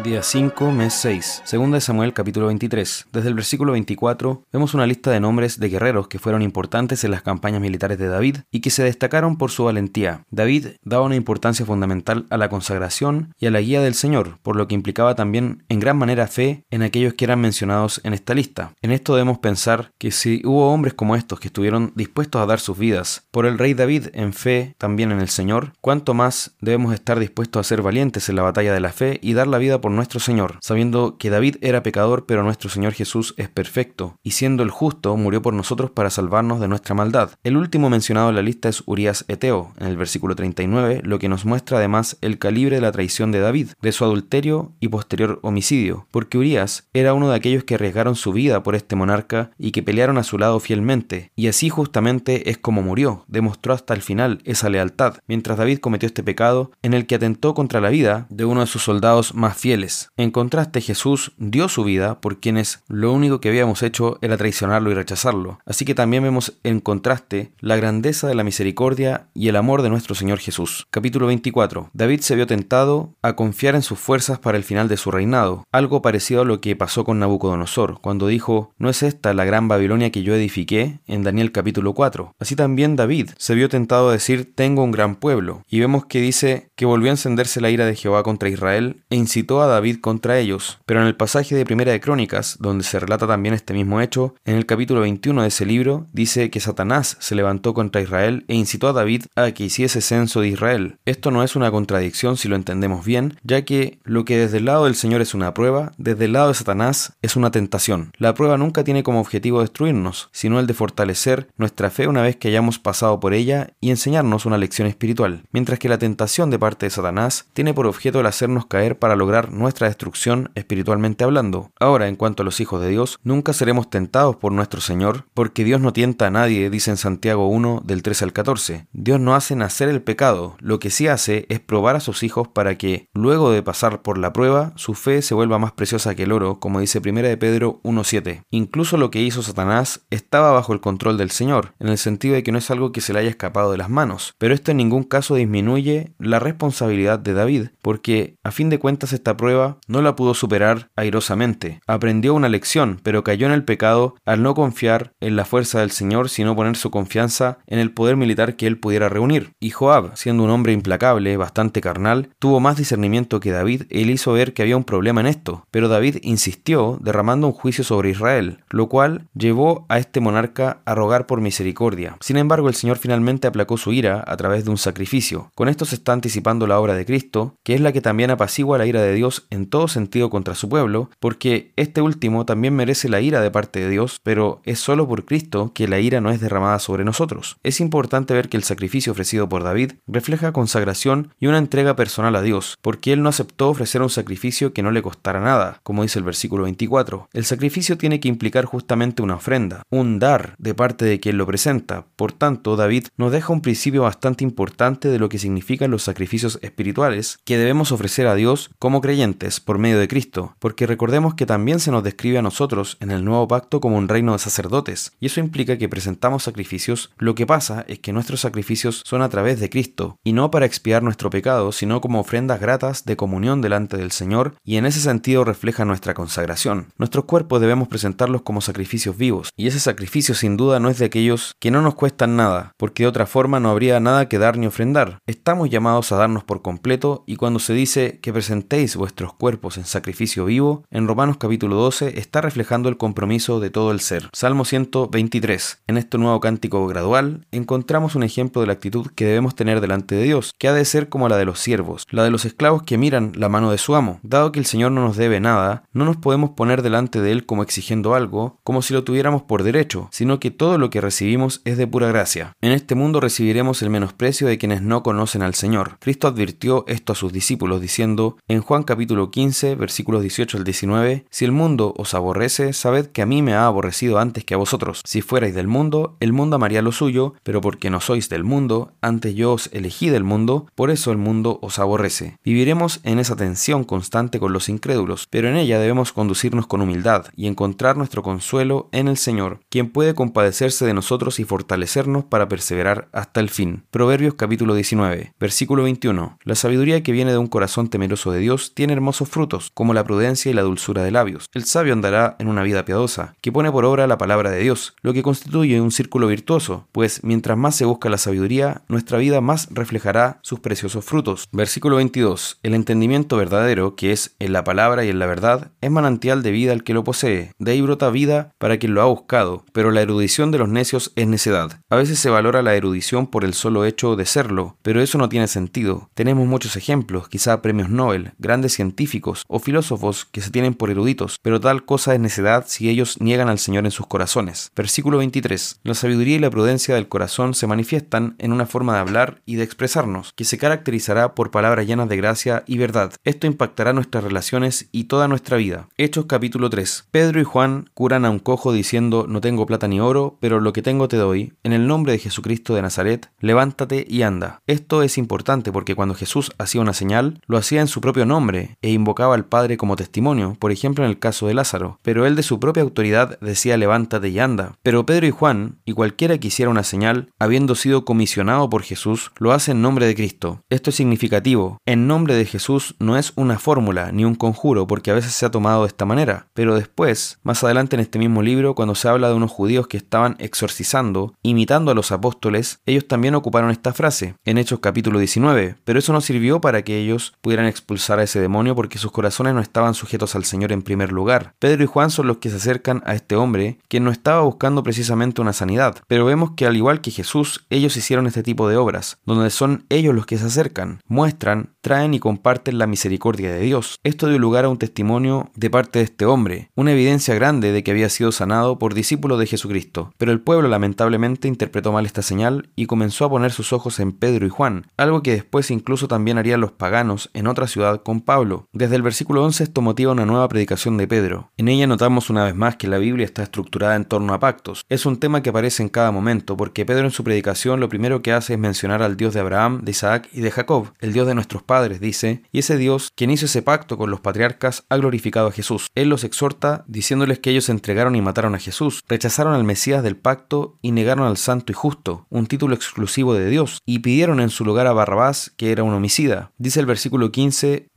Día 5, mes 6. Segunda de Samuel capítulo 23. Desde el versículo 24 vemos una lista de nombres de guerreros que fueron importantes en las campañas militares de David y que se destacaron por su valentía. David daba una importancia fundamental a la consagración y a la guía del Señor, por lo que implicaba también en gran manera fe en aquellos que eran mencionados en esta lista. En esto debemos pensar que si hubo hombres como estos que estuvieron dispuestos a dar sus vidas por el rey David en fe también en el Señor, cuánto más debemos estar dispuestos a ser valientes en la batalla de la fe y dar la vida por nuestro Señor, sabiendo que David era pecador, pero nuestro Señor Jesús es perfecto, y siendo el justo, murió por nosotros para salvarnos de nuestra maldad. El último mencionado en la lista es Urias Eteo, en el versículo 39, lo que nos muestra además el calibre de la traición de David, de su adulterio y posterior homicidio, porque Urias era uno de aquellos que arriesgaron su vida por este monarca y que pelearon a su lado fielmente, y así justamente es como murió, demostró hasta el final esa lealtad, mientras David cometió este pecado en el que atentó contra la vida de uno de sus soldados más fieles en contraste, Jesús dio su vida por quienes lo único que habíamos hecho era traicionarlo y rechazarlo. Así que también vemos en contraste la grandeza de la misericordia y el amor de nuestro Señor Jesús. Capítulo 24. David se vio tentado a confiar en sus fuerzas para el final de su reinado, algo parecido a lo que pasó con Nabucodonosor, cuando dijo, ¿no es esta la gran Babilonia que yo edifiqué? en Daniel capítulo 4. Así también David se vio tentado a decir, tengo un gran pueblo, y vemos que dice que volvió a encenderse la ira de Jehová contra Israel e incitó a David contra ellos. Pero en el pasaje de Primera de Crónicas, donde se relata también este mismo hecho, en el capítulo 21 de ese libro, dice que Satanás se levantó contra Israel e incitó a David a que hiciese censo de Israel. Esto no es una contradicción si lo entendemos bien, ya que lo que desde el lado del Señor es una prueba, desde el lado de Satanás es una tentación. La prueba nunca tiene como objetivo destruirnos, sino el de fortalecer nuestra fe una vez que hayamos pasado por ella y enseñarnos una lección espiritual, mientras que la tentación de parte de Satanás tiene por objeto el hacernos caer para lograr nuestra destrucción espiritualmente hablando. Ahora, en cuanto a los hijos de Dios, nunca seremos tentados por nuestro Señor, porque Dios no tienta a nadie, dice en Santiago 1 del 13 al 14. Dios no hace nacer el pecado, lo que sí hace es probar a sus hijos para que, luego de pasar por la prueba, su fe se vuelva más preciosa que el oro, como dice 1 de Pedro 1.7. Incluso lo que hizo Satanás estaba bajo el control del Señor, en el sentido de que no es algo que se le haya escapado de las manos, pero esto en ningún caso disminuye la responsabilidad de David, porque a fin de cuentas esta prueba no la pudo superar airosamente. Aprendió una lección, pero cayó en el pecado al no confiar en la fuerza del Señor, sino poner su confianza en el poder militar que él pudiera reunir. Y Joab, siendo un hombre implacable, bastante carnal, tuvo más discernimiento que David le hizo ver que había un problema en esto. Pero David insistió, derramando un juicio sobre Israel, lo cual llevó a este monarca a rogar por misericordia. Sin embargo, el Señor finalmente aplacó su ira a través de un sacrificio. Con esto se está anticipando la obra de Cristo, que es la que también apacigua la ira de Dios en todo sentido contra su pueblo, porque este último también merece la ira de parte de Dios, pero es solo por Cristo que la ira no es derramada sobre nosotros. Es importante ver que el sacrificio ofrecido por David refleja consagración y una entrega personal a Dios, porque él no aceptó ofrecer un sacrificio que no le costara nada, como dice el versículo 24. El sacrificio tiene que implicar justamente una ofrenda, un dar de parte de quien lo presenta. Por tanto, David nos deja un principio bastante importante de lo que significan los sacrificios espirituales que debemos ofrecer a Dios como creyentes por medio de Cristo, porque recordemos que también se nos describe a nosotros en el nuevo pacto como un reino de sacerdotes, y eso implica que presentamos sacrificios, lo que pasa es que nuestros sacrificios son a través de Cristo, y no para expiar nuestro pecado, sino como ofrendas gratas de comunión delante del Señor, y en ese sentido refleja nuestra consagración. Nuestros cuerpos debemos presentarlos como sacrificios vivos, y ese sacrificio sin duda no es de aquellos que no nos cuestan nada, porque de otra forma no habría nada que dar ni ofrendar. Estamos llamados a darnos por completo, y cuando se dice que presentéis vuestros cuerpos en sacrificio vivo, en Romanos capítulo 12 está reflejando el compromiso de todo el ser. Salmo 123. En este nuevo cántico gradual encontramos un ejemplo de la actitud que debemos tener delante de Dios, que ha de ser como la de los siervos, la de los esclavos que miran la mano de su amo. Dado que el Señor no nos debe nada, no nos podemos poner delante de Él como exigiendo algo, como si lo tuviéramos por derecho, sino que todo lo que recibimos es de pura gracia. En este mundo recibiremos el menosprecio de quienes no conocen al Señor. Cristo advirtió esto a sus discípulos diciendo en Juan capítulo 15, versículos 18 al 19, Si el mundo os aborrece, sabed que a mí me ha aborrecido antes que a vosotros. Si fuerais del mundo, el mundo amaría lo suyo, pero porque no sois del mundo, antes yo os elegí del mundo, por eso el mundo os aborrece. Viviremos en esa tensión constante con los incrédulos, pero en ella debemos conducirnos con humildad y encontrar nuestro consuelo en el Señor, quien puede compadecerse de nosotros y fortalecernos para perseverar hasta el fin. Proverbios capítulo 19, versículo 21. La sabiduría que viene de un corazón temeroso de Dios tiene hermosos frutos, como la prudencia y la dulzura de labios. El sabio andará en una vida piadosa, que pone por obra la palabra de Dios, lo que constituye un círculo virtuoso, pues mientras más se busca la sabiduría, nuestra vida más reflejará sus preciosos frutos. Versículo 22. El entendimiento verdadero, que es en la palabra y en la verdad, es manantial de vida al que lo posee. De ahí brota vida para quien lo ha buscado, pero la erudición de los necios es necedad. A veces se valora la erudición por el solo hecho de serlo, pero eso no tiene sentido. Tenemos muchos ejemplos, quizá premios Nobel, grandes científicos o filósofos que se tienen por eruditos, pero tal cosa es necedad si ellos niegan al Señor en sus corazones. Versículo 23. La sabiduría y la prudencia del corazón se manifiestan en una forma de hablar y de expresarnos, que se caracterizará por palabras llenas de gracia y verdad. Esto impactará nuestras relaciones y toda nuestra vida. Hechos capítulo 3. Pedro y Juan curan a un cojo diciendo, no tengo plata ni oro, pero lo que tengo te doy. En el nombre de Jesucristo de Nazaret, levántate y anda. Esto es importante porque cuando Jesús hacía una señal, lo hacía en su propio nombre e invocaba al Padre como testimonio, por ejemplo en el caso de Lázaro, pero él de su propia autoridad decía levántate y anda. Pero Pedro y Juan, y cualquiera que hiciera una señal, habiendo sido comisionado por Jesús, lo hace en nombre de Cristo. Esto es significativo. En nombre de Jesús no es una fórmula ni un conjuro, porque a veces se ha tomado de esta manera, pero después, más adelante en este mismo libro, cuando se habla de unos judíos que estaban exorcizando, imitando a los apóstoles, ellos también ocuparon esta frase, en Hechos capítulo 19, pero eso no sirvió para que ellos pudieran expulsar a ese demonio porque sus corazones no estaban sujetos al Señor en primer lugar. Pedro y Juan son los que se acercan a este hombre, quien no estaba buscando precisamente una sanidad, pero vemos que al igual que Jesús, ellos hicieron este tipo de obras, donde son ellos los que se acercan, muestran, traen y comparten la misericordia de Dios. Esto dio lugar a un testimonio de parte de este hombre, una evidencia grande de que había sido sanado por discípulos de Jesucristo, pero el pueblo lamentablemente interpretó mal esta señal y comenzó a poner sus ojos en Pedro y Juan, algo que después incluso también harían los paganos en otra ciudad con Pablo. Desde el versículo 11 esto motiva una nueva predicación de Pedro. En ella notamos una vez más que la Biblia está estructurada en torno a pactos. Es un tema que aparece en cada momento, porque Pedro en su predicación lo primero que hace es mencionar al Dios de Abraham, de Isaac y de Jacob, el Dios de nuestros padres, dice, y ese Dios, quien hizo ese pacto con los patriarcas, ha glorificado a Jesús. Él los exhorta diciéndoles que ellos entregaron y mataron a Jesús, rechazaron al Mesías del pacto y negaron al Santo y Justo, un título exclusivo de Dios, y pidieron en su lugar a Barrabás, que era un homicida. Dice el versículo 15,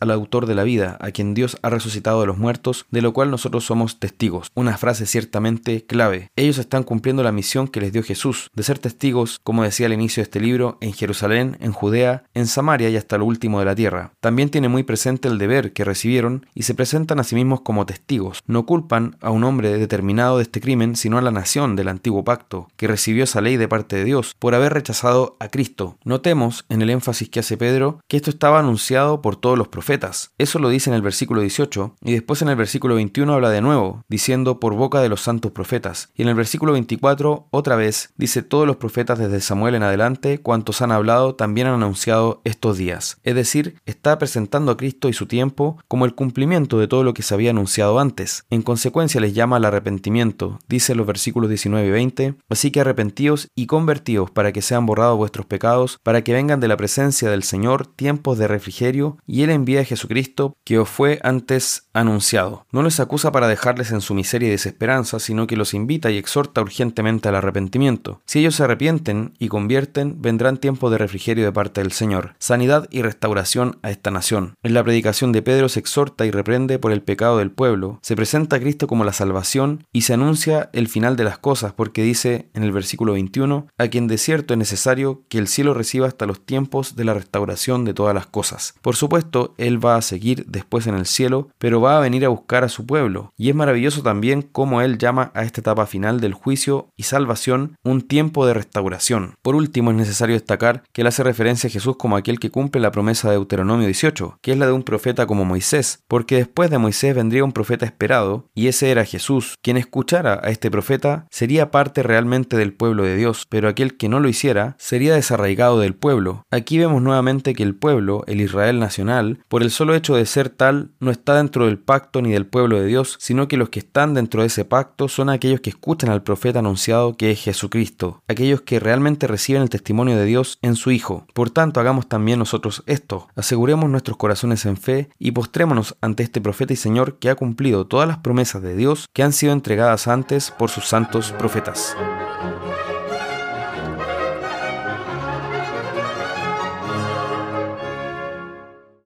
al autor de la vida, a quien Dios ha resucitado de los muertos, de lo cual nosotros somos testigos. Una frase ciertamente clave. Ellos están cumpliendo la misión que les dio Jesús, de ser testigos, como decía al inicio de este libro, en Jerusalén, en Judea, en Samaria y hasta lo último de la tierra. También tiene muy presente el deber que recibieron y se presentan a sí mismos como testigos. No culpan a un hombre determinado de este crimen, sino a la nación del antiguo pacto, que recibió esa ley de parte de Dios, por haber rechazado a Cristo. Notemos, en el énfasis que hace Pedro, que esto estaba anunciado por todos los profetas. Eso lo dice en el versículo 18, y después en el versículo 21 habla de nuevo, diciendo por boca de los santos profetas. Y en el versículo 24, otra vez, dice todos los profetas desde Samuel en adelante, cuantos han hablado, también han anunciado estos días. Es decir, está presentando a Cristo y su tiempo como el cumplimiento de todo lo que se había anunciado antes. En consecuencia les llama al arrepentimiento, dice los versículos 19 y 20, así que arrepentíos y convertíos para que sean borrados vuestros pecados, para que vengan de la presencia del Señor tiempos de refrigerio, y Él envía a Jesucristo, que os fue antes anunciado. No les acusa para dejarles en su miseria y desesperanza, sino que los invita y exhorta urgentemente al arrepentimiento. Si ellos se arrepienten y convierten, vendrán tiempos de refrigerio de parte del Señor, sanidad y restauración a esta nación. En la predicación de Pedro se exhorta y reprende por el pecado del pueblo, se presenta a Cristo como la salvación y se anuncia el final de las cosas, porque dice en el versículo 21, a quien de cierto es necesario que el cielo reciba hasta los tiempos de la restauración de todas las cosas. Por supuesto, Él va a seguir después en el cielo, pero va a venir a buscar a su pueblo, y es maravilloso también cómo Él llama a esta etapa final del juicio y salvación un tiempo de restauración. Por último, es necesario destacar que Él hace referencia a Jesús como aquel que cumple la promesa de Deuteronomio 18, que es la de un profeta como Moisés, porque después de Moisés vendría un profeta esperado, y ese era Jesús. Quien escuchara a este profeta sería parte realmente del pueblo de Dios, pero aquel que no lo hiciera sería desarraigado del pueblo. Aquí vemos nuevamente que el pueblo, el Israel nacional, por el solo hecho de ser tal, no está dentro del pacto ni del pueblo de Dios, sino que los que están dentro de ese pacto son aquellos que escuchan al profeta anunciado que es Jesucristo, aquellos que realmente reciben el testimonio de Dios en su Hijo. Por tanto, hagamos también nosotros esto, aseguremos nuestros corazones en fe y postrémonos ante este profeta y Señor que ha cumplido todas las promesas de Dios que han sido entregadas antes por sus santos profetas.